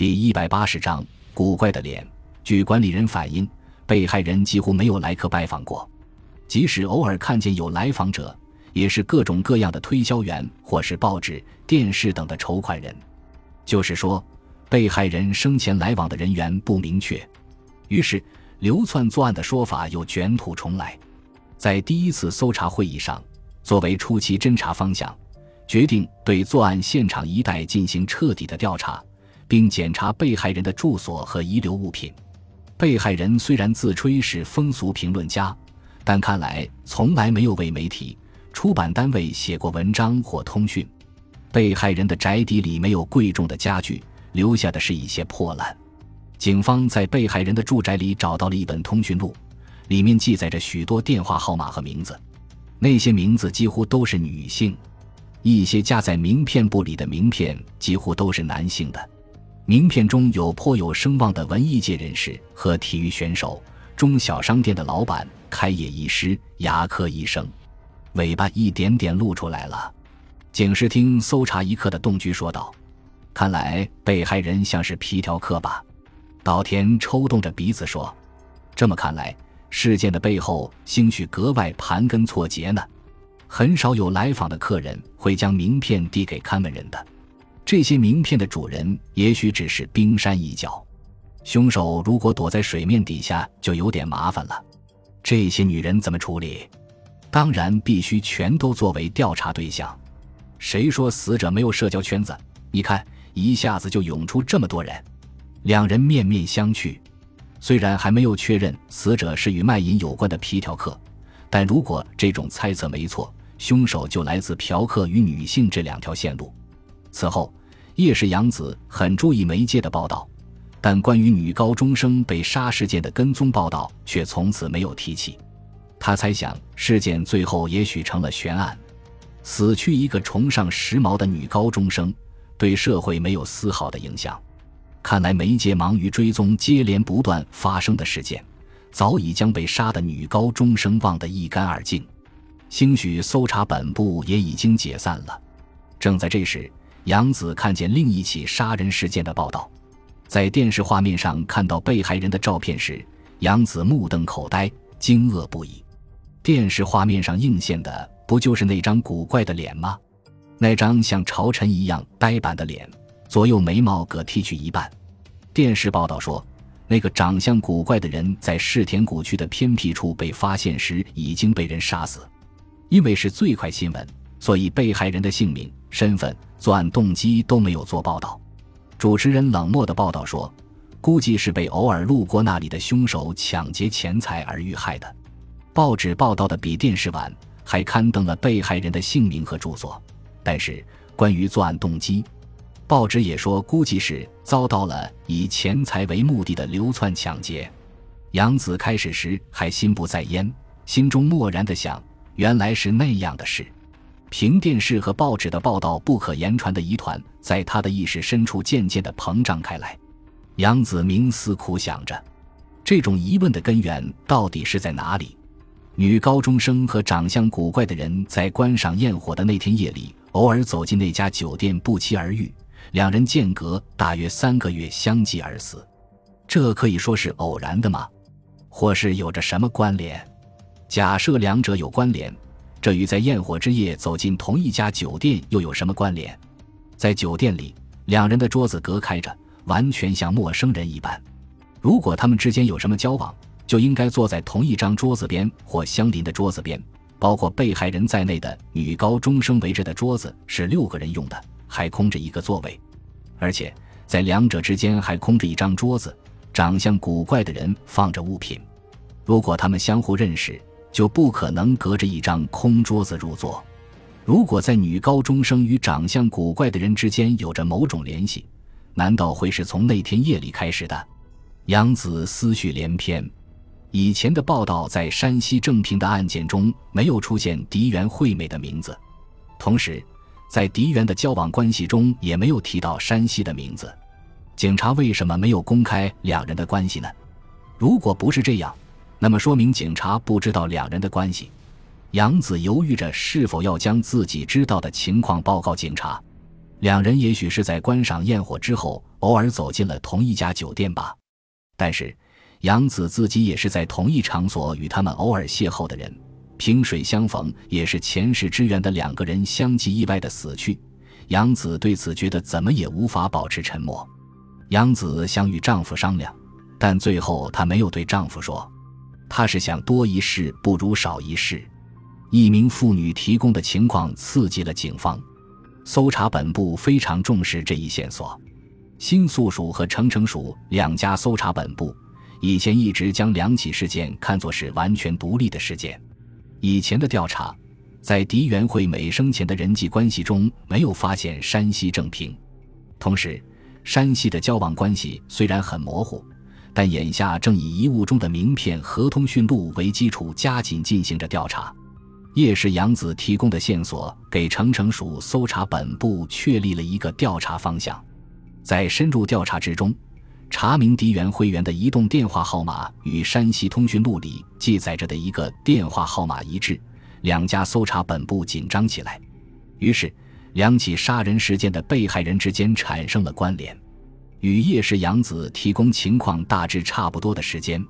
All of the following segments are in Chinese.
第一百八十章古怪的脸。据管理人反映，被害人几乎没有来客拜访过，即使偶尔看见有来访者，也是各种各样的推销员或是报纸、电视等的筹款人。就是说，被害人生前来往的人员不明确。于是，流窜作案的说法又卷土重来。在第一次搜查会议上，作为初期侦查方向，决定对作案现场一带进行彻底的调查，并检查被害人的住所和遗留物品。被害人虽然自吹是风俗评论家，但看来从来没有为媒体、出版单位写过文章或通讯。被害人的宅邸里没有贵重的家具，留下的是一些破烂。警方在被害人的住宅里找到了一本通讯录，里面记载着许多电话号码和名字，那些名字几乎都是女性。一些夹在名片簿里的名片几乎都是男性的。名片中有颇有声望的文艺界人士和体育选手，中小商店的老板、开业医师、牙科医生，尾巴一点点露出来了。警视厅搜查一课的动居说道：“看来被害人像是皮条客吧？”岛田抽动着鼻子说：“这么看来，事件的背后兴许格外盘根错节呢。很少有来访的客人会将名片递给看门人的，这些名片的主人也许只是冰山一角。凶手如果躲在水面底下，就有点麻烦了。这些女人怎么处理？当然必须全都作为调查对象。”谁说死者没有社交圈子？你看，一下子就涌出这么多人。两人面面相觑，虽然还没有确认死者是与卖淫有关的皮条客，但如果这种猜测没错，凶手就来自嫖客与女性这两条线路。此后，叶氏洋子很注意媒介的报道，但关于女高中生被杀事件的跟踪报道却从此没有提起。他猜想，事件最后也许成了悬案。死去一个崇尚时髦的女高中生，对社会没有丝毫的影响。看来媒介忙于追踪接连不断发生的事件，早已将被杀的女高中生忘得一干二净。兴许搜查本部也已经解散了。正在这时，杨子看见另一起杀人事件的报道，在电视画面上看到被害人的照片时，杨子目瞪口呆，惊愕不已。电视画面上映现的。不就是那张古怪的脸吗？那张像朝臣一样呆板的脸，左右眉毛各剃去一半。电视报道说，那个长相古怪的人在世田谷区的偏僻处被发现时已经被人杀死。因为是最快新闻，所以被害人的姓名、身份、作案动机都没有做报道。主持人冷漠的报道说，估计是被偶尔路过那里的凶手抢劫钱财而遇害的。报纸报道的比电视晚。还刊登了被害人的姓名和住所，但是关于作案动机，报纸也说估计是遭到了以钱财为目的的流窜抢劫。杨子开始时还心不在焉，心中默然的想：原来是那样的事。凭电视和报纸的报道不可言传的疑团，在他的意识深处渐渐的膨胀开来。杨子冥思苦想着，这种疑问的根源到底是在哪里？女高中生和长相古怪的人在观赏焰火的那天夜里，偶尔走进那家酒店，不期而遇。两人间隔大约三个月相继而死，这可以说是偶然的吗？或是有着什么关联？假设两者有关联，这与在焰火之夜走进同一家酒店又有什么关联？在酒店里，两人的桌子隔开着，完全像陌生人一般。如果他们之间有什么交往？就应该坐在同一张桌子边或相邻的桌子边，包括被害人在内的女高中生围着的桌子是六个人用的，还空着一个座位，而且在两者之间还空着一张桌子。长相古怪的人放着物品，如果他们相互认识，就不可能隔着一张空桌子入座。如果在女高中生与长相古怪的人之间有着某种联系，难道会是从那天夜里开始的？杨子思绪连篇。以前的报道在山西正平的案件中没有出现狄元惠美的名字，同时，在狄元的交往关系中也没有提到山西的名字。警察为什么没有公开两人的关系呢？如果不是这样，那么说明警察不知道两人的关系。杨子犹豫着是否要将自己知道的情况报告警察。两人也许是在观赏焰火之后，偶尔走进了同一家酒店吧。但是，杨子自己也是在同一场所与他们偶尔邂逅的人，萍水相逢，也是前世之缘的两个人相继意外的死去。杨子对此觉得怎么也无法保持沉默。杨子想与丈夫商量，但最后她没有对丈夫说，他是想多一事不如少一事。一名妇女提供的情况刺激了警方，搜查本部非常重视这一线索。新宿署和成城署两家搜查本部以前一直将两起事件看作是完全独立的事件。以前的调查，在狄元惠美生前的人际关系中没有发现山西正平。同时，山西的交往关系虽然很模糊，但眼下正以遗物中的名片和通讯录为基础，加紧进行着调查。叶氏养子提供的线索给城城署搜查本部确立了一个调查方向。在深入调查之中，查明狄元会员的移动电话号码与山西通讯录里记载着的一个电话号码一致，两家搜查本部紧张起来。于是，两起杀人事件的被害人之间产生了关联。与叶氏养子提供情况大致差不多的时间，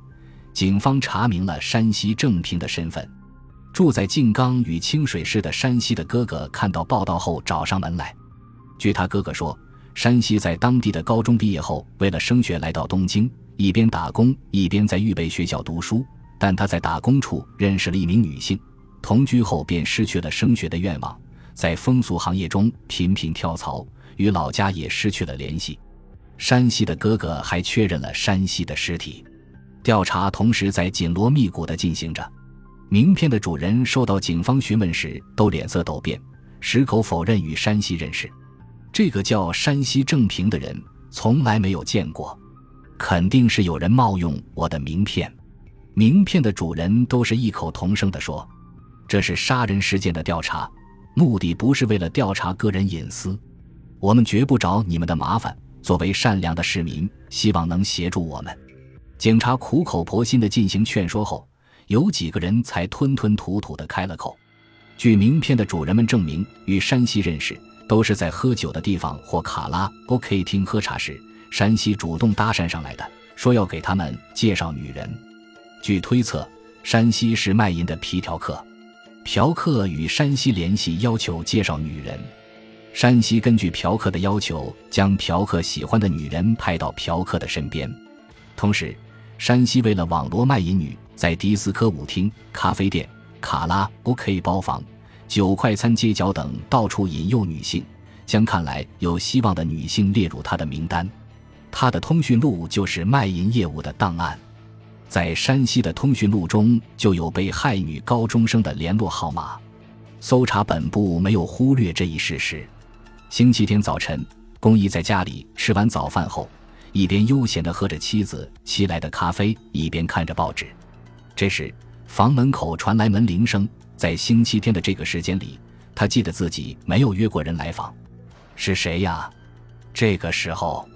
警方查明了山西正平的身份。住在静冈与清水市的山西的哥哥看到报道后找上门来。据他哥哥说。山西在当地的高中毕业后，为了升学来到东京，一边打工一边在预备学校读书。但他在打工处认识了一名女性，同居后便失去了升学的愿望，在风俗行业中频频跳槽，与老家也失去了联系。山西的哥哥还确认了山西的尸体，调查同时在紧锣密鼓地进行着。名片的主人受到警方询问时，都脸色陡变，矢口否认与山西认识。这个叫山西正平的人从来没有见过，肯定是有人冒用我的名片。名片的主人都是异口同声地说：“这是杀人事件的调查，目的不是为了调查个人隐私，我们绝不找你们的麻烦。作为善良的市民，希望能协助我们。”警察苦口婆心地进行劝说后，有几个人才吞吞吐吐地开了口。据名片的主人们证明，与山西认识。都是在喝酒的地方或卡拉 OK 厅喝茶时，山西主动搭讪上来的，说要给他们介绍女人。据推测，山西是卖淫的皮条客，嫖客与山西联系，要求介绍女人。山西根据嫖客的要求，将嫖客喜欢的女人派到嫖客的身边。同时，山西为了网罗卖淫女，在迪斯科舞厅、咖啡店、卡拉 OK 包房。酒快餐街角等到处引诱女性，将看来有希望的女性列入他的名单。他的通讯录就是卖淫业务的档案，在山西的通讯录中就有被害女高中生的联络号码。搜查本部没有忽略这一事实。星期天早晨，公益在家里吃完早饭后，一边悠闲地喝着妻子沏来的咖啡，一边看着报纸。这时，房门口传来门铃声。在星期天的这个时间里，他记得自己没有约过人来访，是谁呀？这个时候，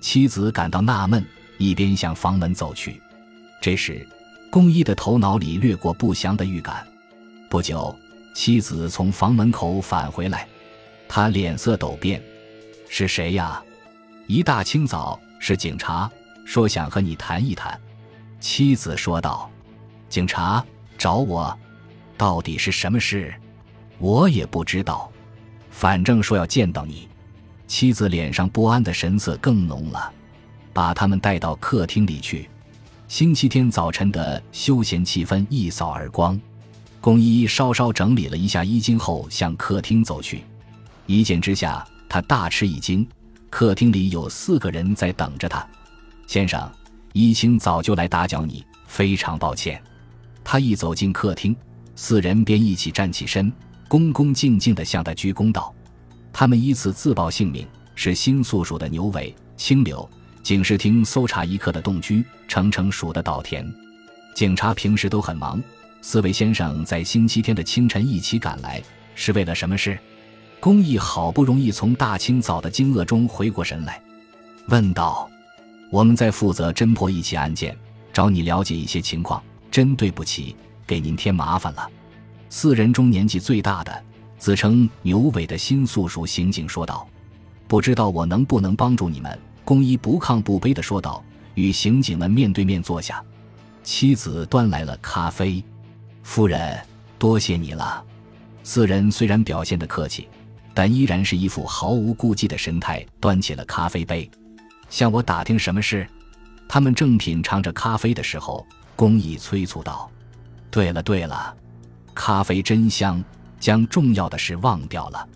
妻子感到纳闷，一边向房门走去。这时，宫一的头脑里掠过不祥的预感。不久，妻子从房门口返回来，他脸色陡变：“是谁呀？”一大清早，是警察，说想和你谈一谈。妻子说道：“警察找我。”到底是什么事？我也不知道，反正说要见到你。妻子脸上不安的神色更浓了，把他们带到客厅里去。星期天早晨的休闲气氛一扫而光。宫一稍稍整理了一下衣襟后，向客厅走去。一见之下，他大吃一惊。客厅里有四个人在等着他。先生，一清早就来打搅你，非常抱歉。他一走进客厅。四人便一起站起身，恭恭敬敬地向他鞠躬道：“他们依次自报姓名，是新宿署的牛尾、清柳，警视厅搜查一课的洞居，成城署的岛田。警察平时都很忙，四位先生在星期天的清晨一起赶来，是为了什么事？”公义好不容易从大清早的惊愕中回过神来，问道：“我们在负责侦破一起案件，找你了解一些情况，真对不起。”给您添麻烦了。四人中年纪最大的，自称牛尾的新宿署刑警说道：“不知道我能不能帮助你们？宫一不亢不卑地说道。与刑警们面对面坐下，妻子端来了咖啡。夫人，多谢你了。四人虽然表现得客气，但依然是一副毫无顾忌的神态，端起了咖啡杯。向我打听什么事？他们正品尝着咖啡的时候，工艺催促道：“对了对了，咖啡真香，将重要的事忘掉了。”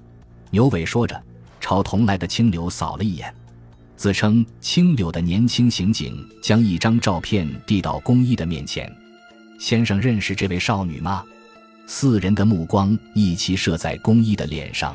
牛尾说着，朝同来的清流扫了一眼。自称清柳的年轻刑警将一张照片递到宫一的面前：“先生认识这位少女吗？”四人的目光一齐射在宫一的脸上。